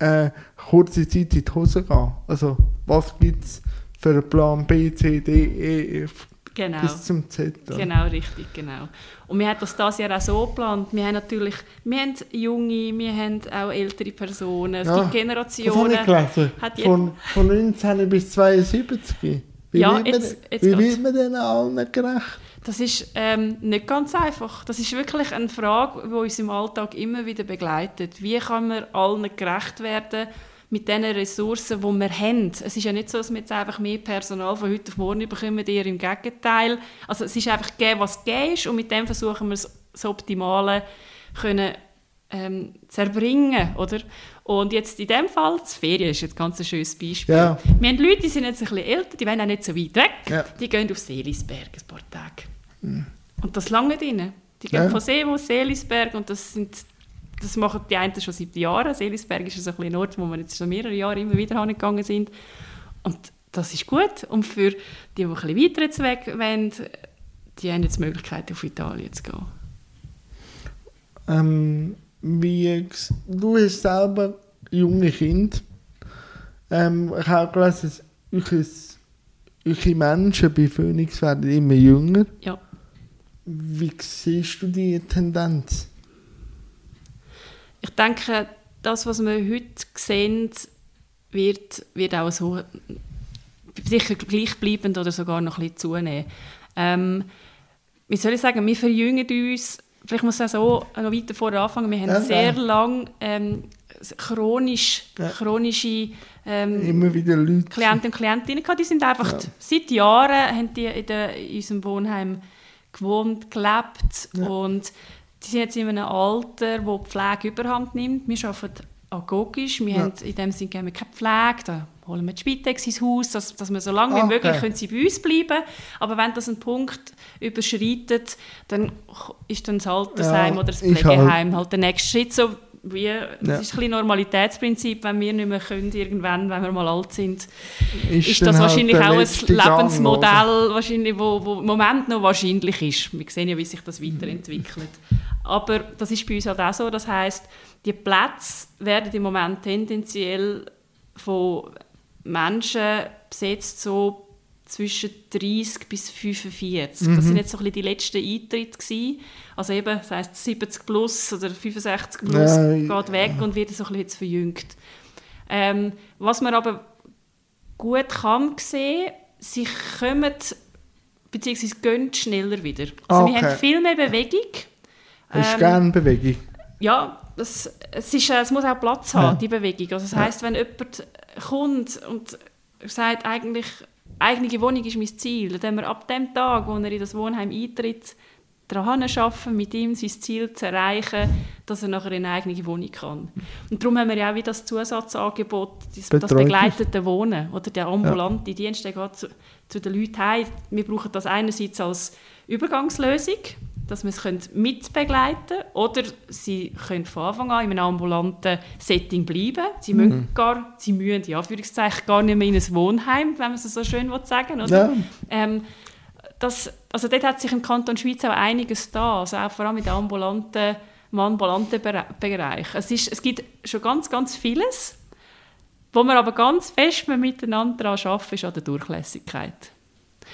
äh, kurze Zeit in die Hose gehen. Also, was gibt es für einen Plan B, C, D, E, F
Genau.
bis zum Z? oder?
Genau, richtig, genau. Und wir haben das dieses Jahr auch so geplant. Wir haben natürlich, wir haben junge, wir haben auch ältere Personen, es
Ja,
gibt
Das habe
Generationen.
ich gelesen.
Hat
Von, von 19 bis 72. Wie,
Ja,
wird, man,
jetzt- jetzt
wie
geht's.
wird man denen allen gerecht?
Das ist ähm, nicht ganz einfach. Das ist wirklich eine Frage, die uns im Alltag immer wieder begleitet. Wie kann man allen gerecht werden mit den Ressourcen, die wir haben? Es ist ja nicht so, dass wir jetzt einfach mehr Personal von heute auf morgen bekommen, eher im Gegenteil. Also es ist einfach gegeben, was gegeben ist und mit dem versuchen wir das Optimale können, ähm, zu erbringen, oder? Und jetzt in dem Fall, das Ferien ist jetzt ganz ein schönes Beispiel.
Ja.
Wir haben Leute, die sind jetzt ein bisschen älter, die wollen auch nicht so weit weg.
Ja.
Die gehen auf Seelisberg ein paar Tage. Und das lange ihnen. Die gehen
Ja.
von Seewo, Seelisberg und das sind das machen die einen schon seit Jahren. Seelisberg ist so ein bisschen Ort, wo wir jetzt schon mehrere Jahre immer wieder hingegangen sind. Und das ist gut. Und für die, die ein bisschen weiter jetzt weg wollen, die haben jetzt die Möglichkeit, auf Italien zu gehen.
Ähm, wie, du hast selber junge Kinder. Ähm, ich habe gelesen, dass eure, Menschen bei Phoenix werden immer jünger.
Ja.
Wie siehst du die Tendenz?
Ich denke, das, was wir heute sehen, wird, wird auch so sicher gleichbleibend oder sogar noch ein bisschen zunehmen. Ähm, wie soll ich sagen, wir verjüngen uns, vielleicht muss ich so noch weiter vorher anfangen, wir haben
Ja,
sehr
ja.
lange ähm, chronisch,
Ja.
chronische ähm,
Immer wieder Leute.
Klienten und Klientinnen gehabt. Die sind einfach seit Jahren haben die in, der, in unserem Wohnheim gewohnt, gelebt und die sind jetzt in einem Alter, wo die Pflege überhand nimmt. Wir arbeiten agogisch, wir
Ja.
haben in dem Sinne keine Pflege, da holen wir die Spitex ins Haus, dass, dass wir so lange wie
Ah,
möglich
okay.
können sie bei uns bleiben Aber wenn das einen Punkt überschreitet, dann ist dann das Altersheim
Ja,
oder das
ist halt-
Pflegeheim halt der nächste Schritt. So wie, das ist ein bisschen Normalitätsprinzip, wenn wir nicht mehr können, irgendwann, wenn wir mal alt sind, ist
dann
das
halt
wahrscheinlich auch ein
Gang,
Lebensmodell, wahrscheinlich, wo, wo im Moment noch wahrscheinlich ist. Wir sehen ja, wie sich das weiterentwickelt. Aber das ist bei uns halt auch so. Das heißt, die Plätze werden im Moment tendenziell von Menschen besetzt, so zwischen 30 bis 45. Das sind jetzt so ein bisschen die letzten Eintritte gewesen. Also eben, das heisst 70 plus oder 65 plus
Ja,
geht weg und wird so ein bisschen jetzt verjüngt. Ähm, was man aber gut kann sehen, sie kommen bzw. gehen schneller wieder. Also wir
Okay.
haben viel mehr Bewegung.
Hast du
Ähm,
gerne Bewegung?
ja, das, es, ist, äh, es muss auch Platz
Ja.
haben, die Bewegung. Also das heisst, wenn jemand kommt und sagt, eigentlich, eigene Wohnung ist mein Ziel, dann wir ab dem Tag, wo er in das Wohnheim eintritt, daran arbeiten, mit ihm sein Ziel zu erreichen, dass er nachher in eine eigene Wohnung kann. Und darum haben wir ja auch wie das Zusatzangebot, das, das begleitete Wohnen oder der ambulante Dienst, der geht zu, zu den Leuten heim. Wir brauchen das einerseits als Übergangslösung, dass wir es mitbegleiten können oder sie können von Anfang an in einem ambulanten Setting bleiben. Sie müssen, gar, sie müssen in Anführungszeichen gar nicht mehr in ein Wohnheim, wenn man es so schön will sagen oder?
Ja.
Ähm, das, also dort hat sich im Kanton Schweiz auch einiges da, also auch vor allem in der ambulanten, im ambulanten Bere- Bereich. Es, ist, es gibt schon ganz, ganz vieles, wo wir aber ganz fest miteinander daran arbeiten, ist an der Durchlässigkeit.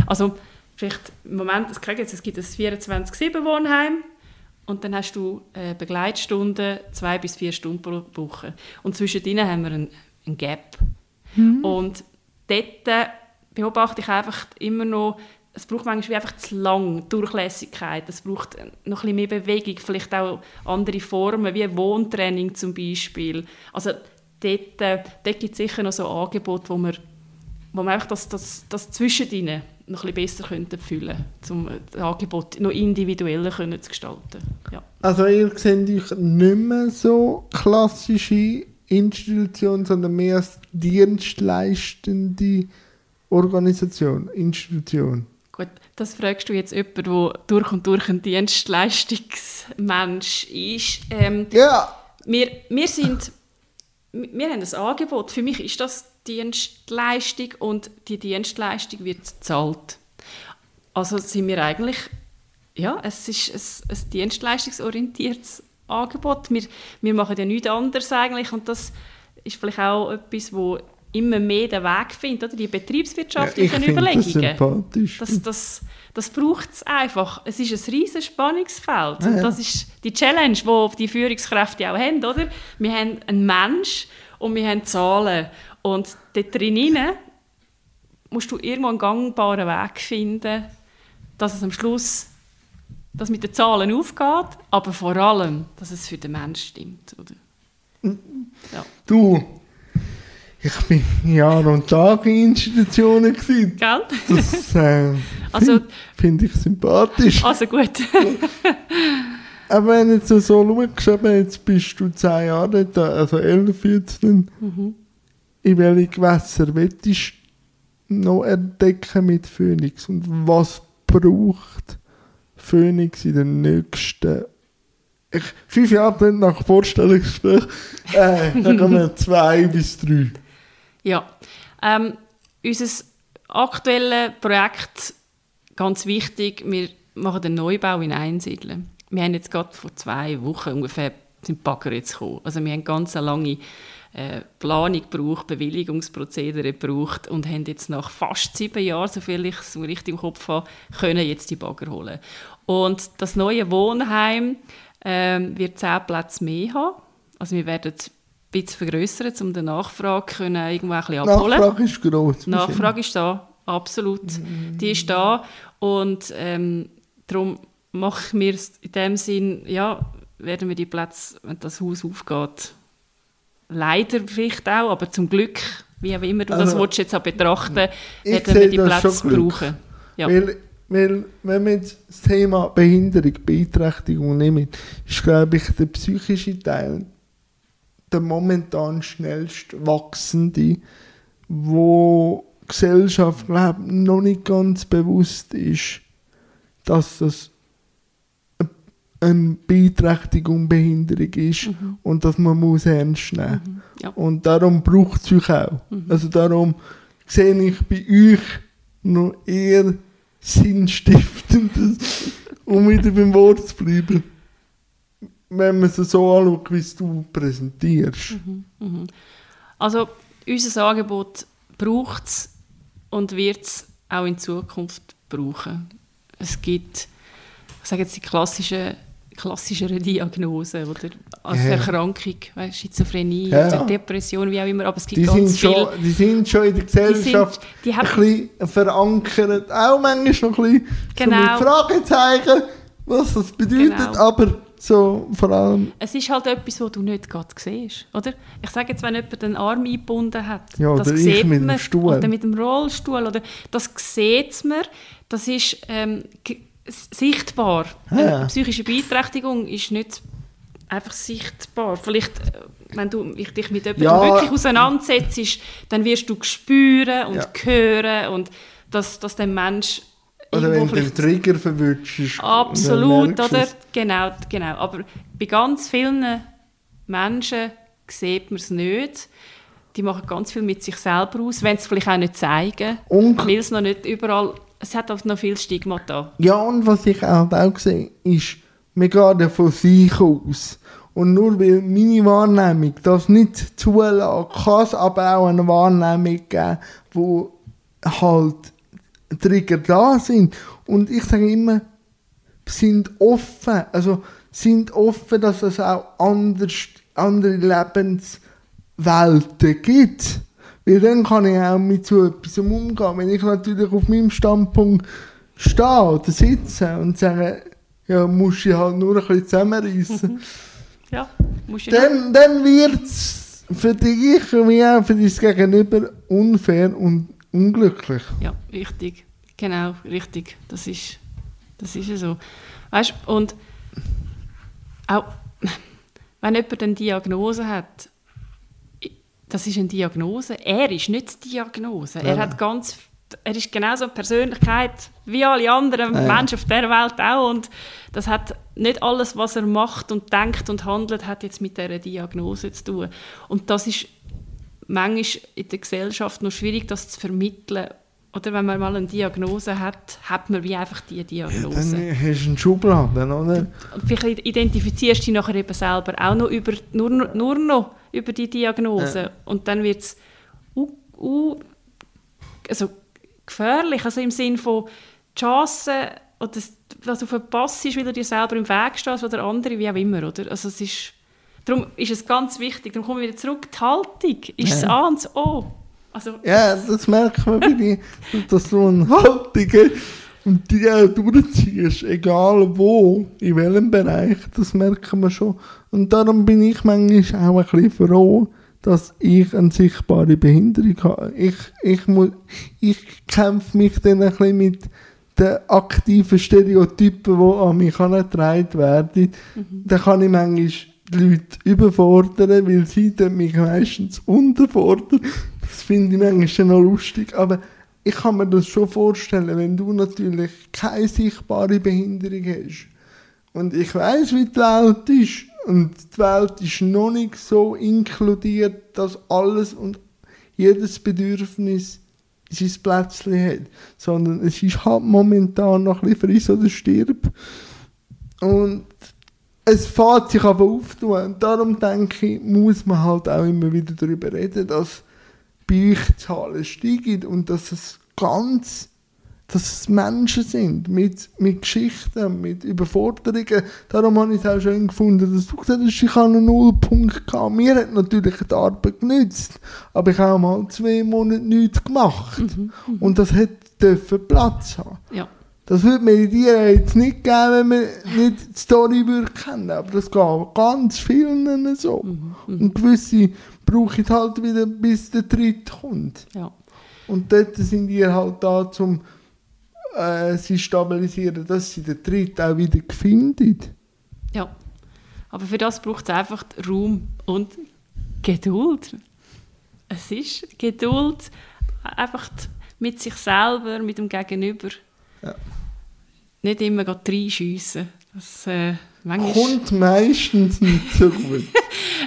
Also vielleicht im Moment, das kriege jetzt, es gibt ein 24-7-Wohnheim und dann hast du äh, Begleitstunden, zwei bis vier Stunden pro Woche. Und zwischen ihnen haben wir einen, einen Gap. Und dort äh, beobachte ich einfach immer noch, es braucht manchmal einfach zu lang Durchlässigkeit, es braucht noch ein bisschen mehr Bewegung, vielleicht auch andere Formen, wie Wohntraining zum Beispiel. Also dort, äh, dort gibt es sicher noch so Angebote, wo wir, wo wir einfach das, das, das zwischen ihnen noch ein bisschen besser könnten füllen um das Angebot noch individueller können zu gestalten. Ja.
Also ihr seht euch nicht mehr so klassische Institution, sondern mehr als dienstleistende Organisation, Institution.
Gut, das fragst du jetzt jemanden, der durch und durch ein Dienstleistungsmensch ist. Ähm,
Ja,
wir, wir sind, wir haben ein Angebot. Für mich ist das Dienstleistung und die Dienstleistung wird gezahlt. Also sind wir eigentlich, ja, es ist ein, ein dienstleistungsorientiertes Angebot. Wir, wir machen ja nichts anderes eigentlich und das ist vielleicht auch etwas, wo immer mehr den Weg findet, oder? die betriebswirtschaftlichen
das
Überlegungen.
sympathisch.
Das, das, das braucht es einfach. Es ist ein riesiges Spannungsfeld.
Ja,
Und
ja.
das ist die Challenge, die die Führungskräfte auch haben. Oder? Wir haben einen Mensch und wir haben Zahlen. Und dort drinnen musst du irgendwo einen gangbaren Weg finden, dass es am Schluss dass mit den Zahlen aufgeht, aber vor allem, dass es für den Mensch stimmt. Oder? Ja.
Du, ich bin Jahr und Tag in Institutionen gewesen.
Gell?
Das äh,
Also,
finde ich sympathisch.
also gut.
Aber wenn du jetzt so schaust, jetzt bist du 10 Jahre da, also 11, 14.
Mhm.
In welche Gewässer willst du noch entdecken mit Phoenix? Und was braucht Phoenix in den nächsten ich, fünf Jahre nach Vorstellungsgespräch, äh, dann kommen wir zwei bis drei.
Ja, ähm, unser aktuelles Projekt, ganz wichtig, wir machen den Neubau in Einsiedeln. Wir haben jetzt gerade vor zwei Wochen ungefähr sind Bagger jetzt gekommen. Also wir haben ganz eine lange äh, Planung gebraucht, Bewilligungsprozedere gebraucht und haben jetzt nach fast sieben Jahren, so viel ich es richtig im Kopf habe, können jetzt die Bagger holen. Und das neue Wohnheim ähm, wird zehn Plätze mehr haben. Also wir werden ein bisschen vergrößern, um die Nachfrage können irgendwo ein bisschen abholen.
Nachfrage ist gross.
Nachfrage ist da, absolut. Die ist da und ähm, darum machen wir es in dem Sinn, ja, werden wir die Plätze, wenn das Haus aufgeht, leider vielleicht auch, aber zum Glück, wie auch immer du das
Also,
willst, jetzt auch betrachten, werden wir die
das
Plätze brauchen. Ja.
Weil, weil, wenn wir das Thema Behinderung, Beeinträchtigung nehmen, ist, glaube ich, der psychische Teil der momentan schnellst wachsende, wo Gesellschaft, glaube ich, noch nicht ganz bewusst ist, dass das eine Beeinträchtigung, Behinderung ist und dass man muss ernst nehmen muss.
Mhm. Ja.
Und darum braucht es euch auch. Also darum sehe ich bei euch noch eher Sinnstiftendes, um wieder beim Wort zu bleiben. Wenn man es so anschaut, wie es du präsentierst.
Also unser Angebot braucht es und wird es auch in Zukunft brauchen. Es gibt, ich sage jetzt die klassischen, klassischeren Diagnosen oder als
Ja.
Erkrankung, weißt, Schizophrenie
Ja.
oder Depression, wie auch immer, aber es gibt
Die
ganz
sind,
viele.
schon, die sind schon in der
Die, sind,
Gesellschaft
die
ein bisschen verankert. Auch manchmal noch ein bisschen so
Genau.
mit Fragezeichen, was das bedeutet.
Genau.
Aber so vor allem,
es ist halt etwas, was du nicht gerade siehst, oder? Ich sage jetzt, wenn jemand den Arm eingebunden hat,
Ja,
das sieht
mit dem
man,
Stuhl.
oder mit dem Rollstuhl, oder das sieht man, das ist ähm, sichtbar.
Ja.
Eine psychische Beeinträchtigung ist nicht einfach sichtbar. Vielleicht, äh, wenn du dich mit jemandem
Ja.
wirklich auseinandersetzt, dann wirst du spüren und
Ja.
hören und dass, dass der Mensch
oder wenn du den Trigger verwünschst.
Absolut, oder? Genau, genau. Aber bei ganz vielen Menschen sieht man es nicht. Die machen ganz viel mit sich selber aus, wenn es vielleicht auch nicht zeigen,
Und
weil es noch nicht überall, es hat auch noch viel Stigma da.
Ja, und was ich halt auch sehe, ist, wir gehen von sich aus. Und nur weil meine Wahrnehmung das nicht zulässt, kann es aber auch eine Wahrnehmung geben, wo halt Trigger da sind. Und ich sage immer, sind offen, also sind offen, dass es auch anders, andere Lebenswelten gibt. Weil dann kann ich auch mit so etwas umgehen. Wenn ich natürlich auf meinem Standpunkt stehe oder sitze und sage, ja, musst du halt nur ein bisschen zusammenreißen,
Ja, musst du
dann, dann wird es für dich wie auch für dein Gegenüber unfair und unglücklich.
Ja, richtig. Genau, richtig. Das ist, das ist ja so. Weißt und auch wenn jemand eine Diagnose hat, das ist eine Diagnose. Er ist nicht die Diagnose. Er
Ja.
hat ganz, er ist genauso eine Persönlichkeit wie alle anderen
Ja.
Menschen auf der Welt auch und das hat nicht alles, was er macht und denkt und handelt, hat jetzt mit dieser Diagnose zu tun. Und das ist manchmal in der Gesellschaft noch schwierig, das zu vermitteln. Oder wenn man mal eine Diagnose hat, hat man wie einfach die
Dann
Diagnose.
hast du einen Schubladen, oder?
Und vielleicht identifizierst du dich nachher eben selber auch noch über, nur, nur noch über die Diagnose.
Ja.
Und dann wird es uh, uh, also gefährlich, also im Sinn von die Chancen, oder das, was du verpasst, weil du dir selber im Weg stehst oder andere, wie auch immer. Oder? Also es ist, darum ist es ganz wichtig, darum kommen wir wieder zurück, die Haltung ist das
Ja.
A und das O. Also,
Ja, das merkt man bei dir, dass du eine Haltung hast und die auch durchziehst, egal wo, in welchem Bereich, das merken wir schon. Und darum bin ich manchmal auch ein bisschen froh, dass ich eine sichtbare Behinderung habe. Ich, ich, muss, ich kämpfe mich dann ein bisschen mit den aktiven Stereotypen, die an mich herangetragen werden. Dann kann ich manchmal die Leute überfordern, weil sie dann mich meistens unterfordern. Das finde ich manchmal noch lustig. Aber ich kann mir das schon vorstellen, wenn du natürlich keine sichtbare Behinderung hast. Und ich weiß, wie die Welt ist. Und die Welt ist noch nicht so inkludiert, dass alles und jedes Bedürfnis sein Plätzchen hat. Sondern es ist halt momentan noch ein bisschen friss oder stirb. Und es fährt sich aber auftun. Und darum denke ich, muss man halt auch immer wieder darüber reden, dass bei euch die Zahlen steigen und dass es ganz, dass es Menschen sind mit, mit Geschichten, mit Überforderungen. Darum habe ich es auch schön gefunden, dass du gesagt hast, ich habe einen Nullpunkt gehabt. Mir hat natürlich die Arbeit genützt, aber ich habe mal zwei Monate nichts gemacht. Und das dürfen Platz haben.
ja.
Das würde Meditieren jetzt nicht geben, wenn man nicht die Story kennen. Aber das geht ganz vielen so.
Mhm,
Und gewisse brauchen halt wieder, bis der dritte kommt.
Ja.
Und dort sind die halt da, um äh, sie stabilisieren, dass sie den Tritt auch wieder finden.
ja. Aber für das braucht es einfach Raum und Geduld. Es ist Geduld, einfach mit sich selber, mit dem Gegenüber.
Ja.
Nicht immer reinschiessen. Das, äh, manchmal
Kommt meistens nicht so gut.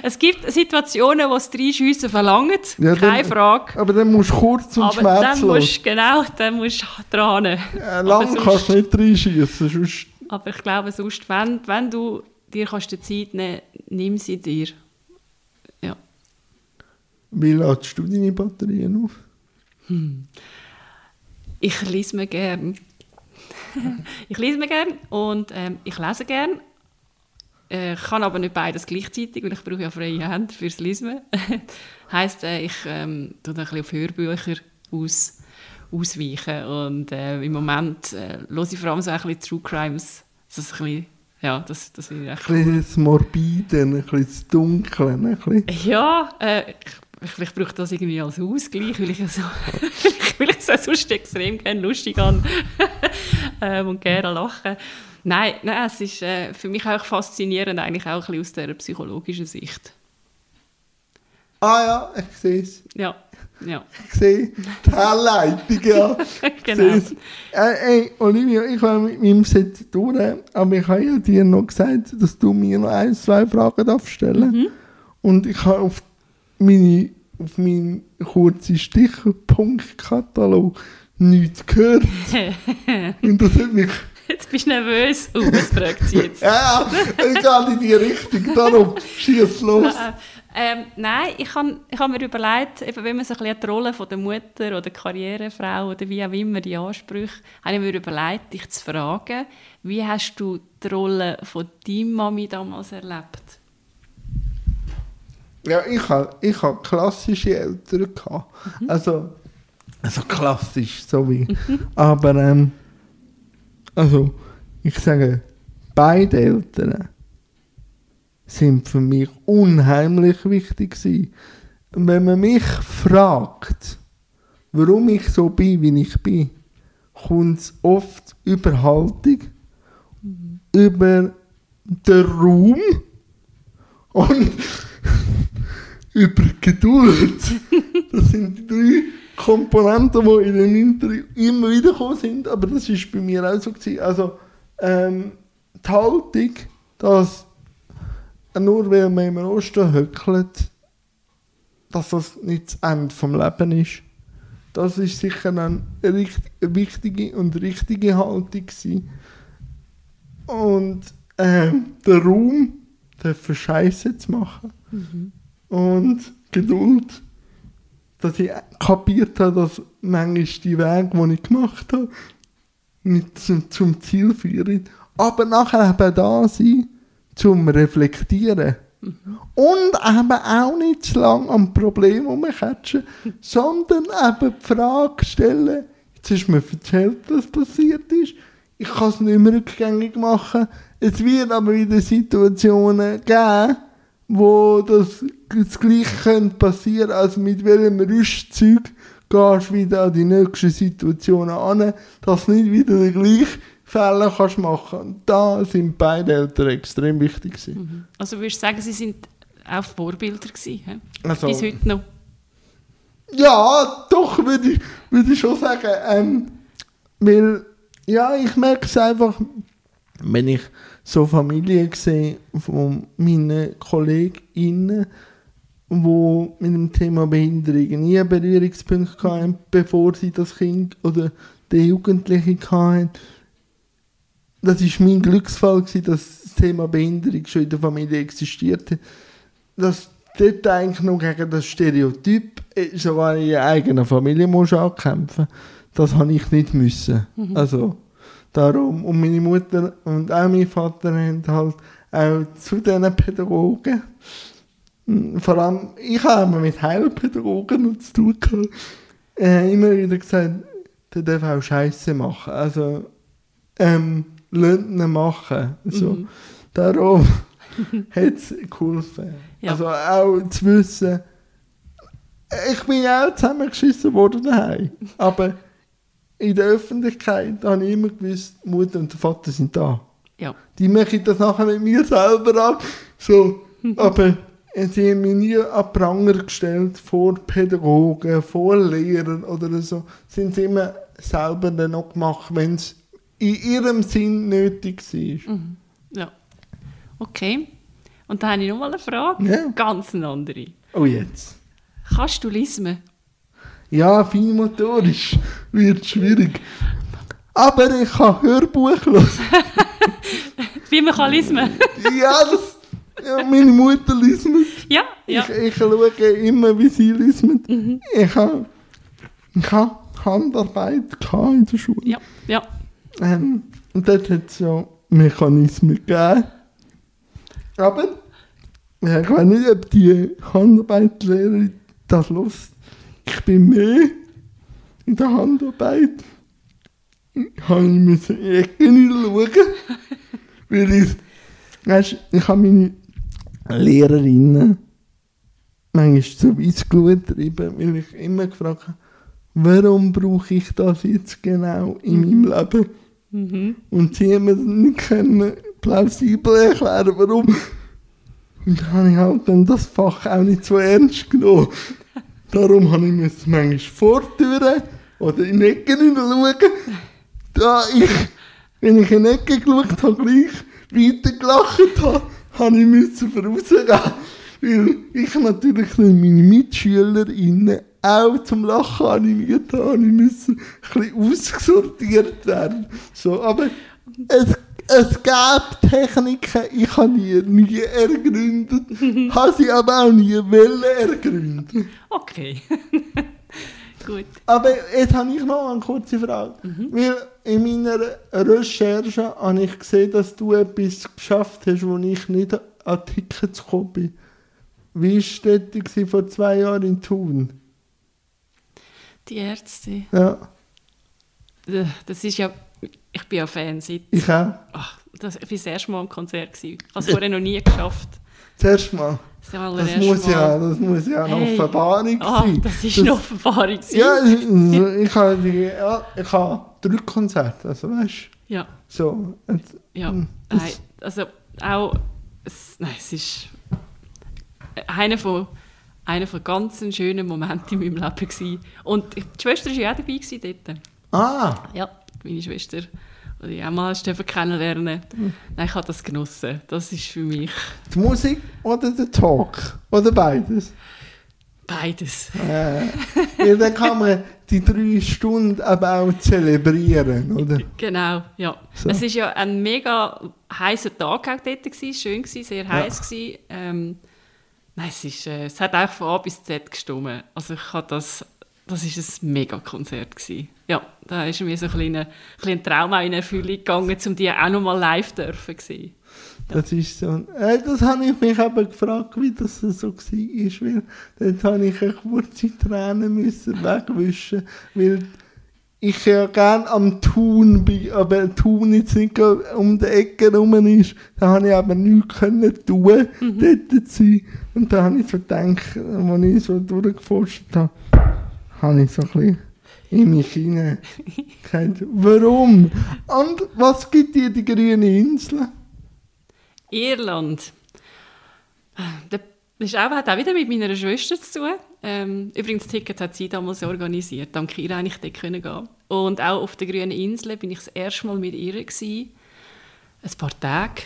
Es gibt Situationen, wo es Reinschiessen verlangt,
Ja,
keine
dann-
Frage.
Aber dann musst du kurz und
Aber dann
schmerzlos.
musst du, genau, dann musst du dran. Aber
lang
sonst-
kannst du nicht reinschießen, sonst
Aber ich glaube, sonst, wenn, wenn du dir kannst die Zeit nehmen nimm sie dir. Ja.
wie ladest du deine Batterien auf?
Ich lese mir gern. ich lese mir gern und ähm, ich lese gern. Äh, Ich kann aber nicht beides gleichzeitig, weil ich brauche ja freie Hände fürs Lesen. heißt, äh, ich ähm, tue ein bisschen auf Hörbücher aus, ausweichen und äh, im Moment äh, höre ich vor allem so ein bisschen True Crimes. Das ist ein bisschen, ja, das, das finde ich echt
Ein bisschen Morbide, ein bisschen das Dunkle, ein bisschen.
Ja, äh, ich, vielleicht brauche ich das irgendwie als Ausgleich, weil ich es so, weil ich es auch sonst extrem gerne lustig habe ähm, und gerne lache. Nein, nein, es ist äh, für mich auch faszinierend, eigentlich auch ein bisschen aus dieser psychologischen Sicht.
Ah ja, ich sehe es.
Ja, ja,
Ich sehe die Herleitung, ja. Ich
genau.
Äh, ey, Olivia, ich war mit meinem Set durch, aber ich habe ja dir noch gesagt, dass du mir noch ein, zwei Fragen darfst stellen
Mhm.
Und ich habe auf, meine, auf meinen kurzen Stichpunktkatalog nichts gehört. Und das hat mich...
Jetzt bist du nervös. Oh, was fragt sie jetzt?
Ja, ich gehe in die Richtung, darum schieß los.
Äh, ähm, nein, ich habe ich hab mir überlegt, eben, wenn man so ein bisschen die Rolle von der Mutter oder Karrierefrau oder wie auch immer die Ansprüche, habe ich mir überlegt, dich zu fragen, wie hast du die Rolle von deiner Mami damals erlebt?
Ja, ich habe ich ha klassische Eltern gehabt. Also, also klassisch, so wie. Aber, ähm, also, ich sage, beide Eltern sind für mich unheimlich wichtig gewesen. Wenn man mich fragt, warum ich so bin, wie ich bin, kommt es oft über Haltung, über den Raum und über Geduld. Das sind die drei Komponenten, die in dem Interview immer wieder gekommen sind, aber das ist bei mir auch so gewesen. Also ähm, die Haltung, dass nur weil man im Rosten höckelt, dass das nicht das Ende vom Leben ist. Das ist sicher eine richt- eine wichtige und richtige Haltung gewesen. Und ähm, der Raum, dafür Scheiße zu machen und Geduld, dass ich kapiert habe, dass manchmal die Wege, die ich gemacht habe, nicht zum, zum Ziel führen. Aber nachher eben da sein, zum Reflektieren. Und eben auch nicht zu lange am Problem rumkatschen, sondern eben die Frage stellen, jetzt ist mir erzählt, was passiert ist, ich kann es nicht mehr rückgängig machen, es wird aber wieder Situationen geben, wo das, das Gleiche könnte passieren, also mit welchem Rüstzeug gehst du wieder an die nächsten Situationen an, dass du nicht wieder den gleichen Fehler kannst machen. Und da sind beide Eltern extrem wichtig gewesen.
Also würdest du sagen, sie sind auch Vorbilder gewesen?
Also-
bis heute noch?
Ja, doch, würde ich, würde ich schon sagen. Ähm, weil, ja, ich merke es einfach, wenn ich so Familien sehe von meinen KollegInnen, die mit dem Thema Behinderung nie Berührungspunkte hatten, bevor sie das Kind oder den Jugendlichen hatten. Das war mein Glücksfall, gewesen, dass das Thema Behinderung schon in der Familie existierte. Dass dort eigentlich noch gegen das Stereotyp sogar in der eigenen Familie musst ankämpfen das habe ich nicht müssen. Also, darum. Und meine Mutter und auch mein Vater haben halt auch zu diesen Pädagogen, mm, vor allem, ich habe immer mit Heilpädagogen zu tun gehabt, äh, immer wieder gesagt, der darf auch Scheiße machen. Also, ähm, ihn machen. So.
Mhm.
Darum hat es geholfen.
Ja.
Also auch zu wissen, ich bin ja auch zusammengeschissen worden daheim. Aber in der Öffentlichkeit habe ich immer gewusst, Mutter und der Vater sind da.
Ja.
Die machen das nachher mit mir selber ab. So, aber sie haben mich nie an Pranger gestellt vor Pädagogen, vor Lehrern oder so. Sind sie immer selber dann noch gemacht, wenn es in ihrem Sinn nötig war.
ja. Okay. Und dann habe ich noch mal eine Frage.
Ja.
Ganz eine andere.
Oh, jetzt.
Kannst du lismen?
Ja, feinmotorisch wird schwierig. Aber ich kann Hörbuch hören.
Wie man kann lismen?
ja, das, ja, meine Mutter liest
ja, ja.
Ich, ich schaue immer, wie sie liest mit. Ich habe ich hab Handarbeit in der Schule.
Ja, ja.
Ähm, und dort hat es ja Mechanismen gegeben. Aber ich weiß nicht, ob die Handarbeitlehrerin das los. Ich bin mehr in der Handarbeit. Ich müssen in die Ecke schauen. weil ich, weißt, ich habe meine Lehrerinnen manchmal zu Weissglut getrieben, weil ich immer gefragt habe, warum brauche ich das jetzt genau in meinem Leben?
Mhm.
Und sie haben mir nicht können plausibel erklären, warum. Und dann habe ich halt dann das Fach auch nicht so ernst genommen. Darum habe ich manchmal Vortüren oder in Ecken hineinschauen. Da ich, wenn ich in die Ecke geschaut habe, gleich weiter gelacht habe, habe ich müssen vorausgehen. Weil ich natürlich meine MitschülerInnen auch zum Lachen animiert habe. Ich müssen ein bisschen ausgesortiert werden. So, aber es, es gab Techniken, ich habe die nie ergründet, habe sie aber auch nie wollen ergründen.
Okay. Gut.
Aber jetzt habe ich noch eine kurze Frage. Weil in meiner Recherche habe ich gesehen, dass du etwas geschafft hast, wo ich nicht an Tickets gekommen bin. Wie war gewesen vor zwei Jahren in Thun?
Die Ärzte.
Ja,
Äh, Das ist ja... Ich bin ja Fan seit...
ich auch.
Ach, das, ich war das erste Mal am Konzert. gewesen. Ich habe es vorher noch nie geschafft.
Zuerst mal.
Das,
Das muss,
Mal.
ja, das muss ja eine
Hey.
Offenbarung
Ah,
sein.
das ist eine Offenbarung. gewesen.
Ja, ich, ich habe ja, ich habe drei Konzerte, also weißt du.
Ja,
So, jetzt,
ja.
Hm,
Nein, also auch... Es, nein, es ist... Einer von... Einer von ganz schönen Momenten in meinem Leben gewesen. Und die Schwester war ja auch dabei gewesen dort.
ah,
Ja, meine Schwester, die ich auch mal kennenlernen Nein, ich habe das genossen. Das ist für mich
die Musik oder der Talk? Oder beides?
beides.
Äh, ja, dann kann man die drei Stunden aber auch zelebrieren, oder?
Genau, ja.
So.
Es war ja ein mega heißer Tag auch dort, gewesen, schön, gewesen, sehr heiß. Gewesen. Ähm, nein, es, ist, äh, es hat auch von A bis Z gestimmt. Also ich habe das, das ist ein mega Konzert gewesen. Ja, da ist mir so ein kleiner, kleiner Traum in Erfüllung gegangen, um die auch noch mal live zu dürfen. Gewesen.
Das ist so. Äh, das habe ich mich eben gefragt, wie das so war. Weil dort habe ich eine kurze Tränen müssen wegwischen, weil ich ja gerne am Tun bin, aber Tun jetzt nicht um die Ecke rum ist. Da habe ich aber nichts können tun, dort zu sein. Und da habe ich so gedacht, als ich so durchgeforscht habe, habe ich so ein bisschen in mich hinein gesagt, warum? Und was gibt dir die grüne Insel?
Irland. Das auch, hat auch wieder mit meiner Schwester zu tun. Ähm, übrigens, das Ticket hat sie damals organisiert. Dank ihr eigentlich dort können gehen. Und auch auf der grünen Insel bin ich das erste Mal mit ihr. Ein paar Tage.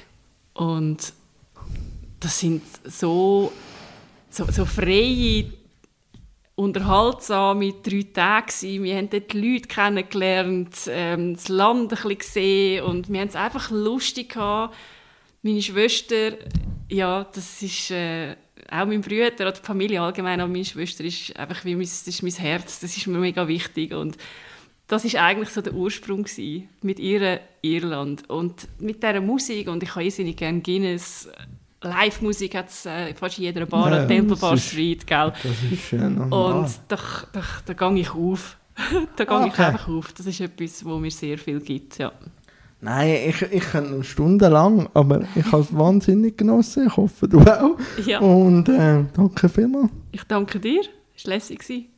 Und das sind so, so, so freie, unterhaltsame drei Tage gewesen. Wir haben dort die Leute kennengelernt, ähm, das Land ein bisschen gesehen und wir haben es einfach lustig gehabt. Meine Schwester, ja, das ist äh, auch mein Bruder oder die Familie allgemein, aber meine Schwester ist einfach wie mein, das ist mein Herz, das ist mir mega wichtig und das ist eigentlich so der Ursprung mit ihrer Irland und mit dieser Musik und ich habe irrsinnig gerne Guinness. Live-Musik hat es äh, fast in jeder Bar,
Ja,
an Temple
das
Bar
ist-
Street, gell?
Das ist ja normal.
Und da, da, da gehe ich auf. da gehe ich
Okay.
einfach auf. Das ist etwas, wo mir sehr viel gibt, ja.
Nein, ich, ich kann stundenlang, aber ich habe es wahnsinnig genossen. Ich hoffe, du auch.
Ja.
Und äh, danke vielmals.
Ich danke dir. Es war lässig.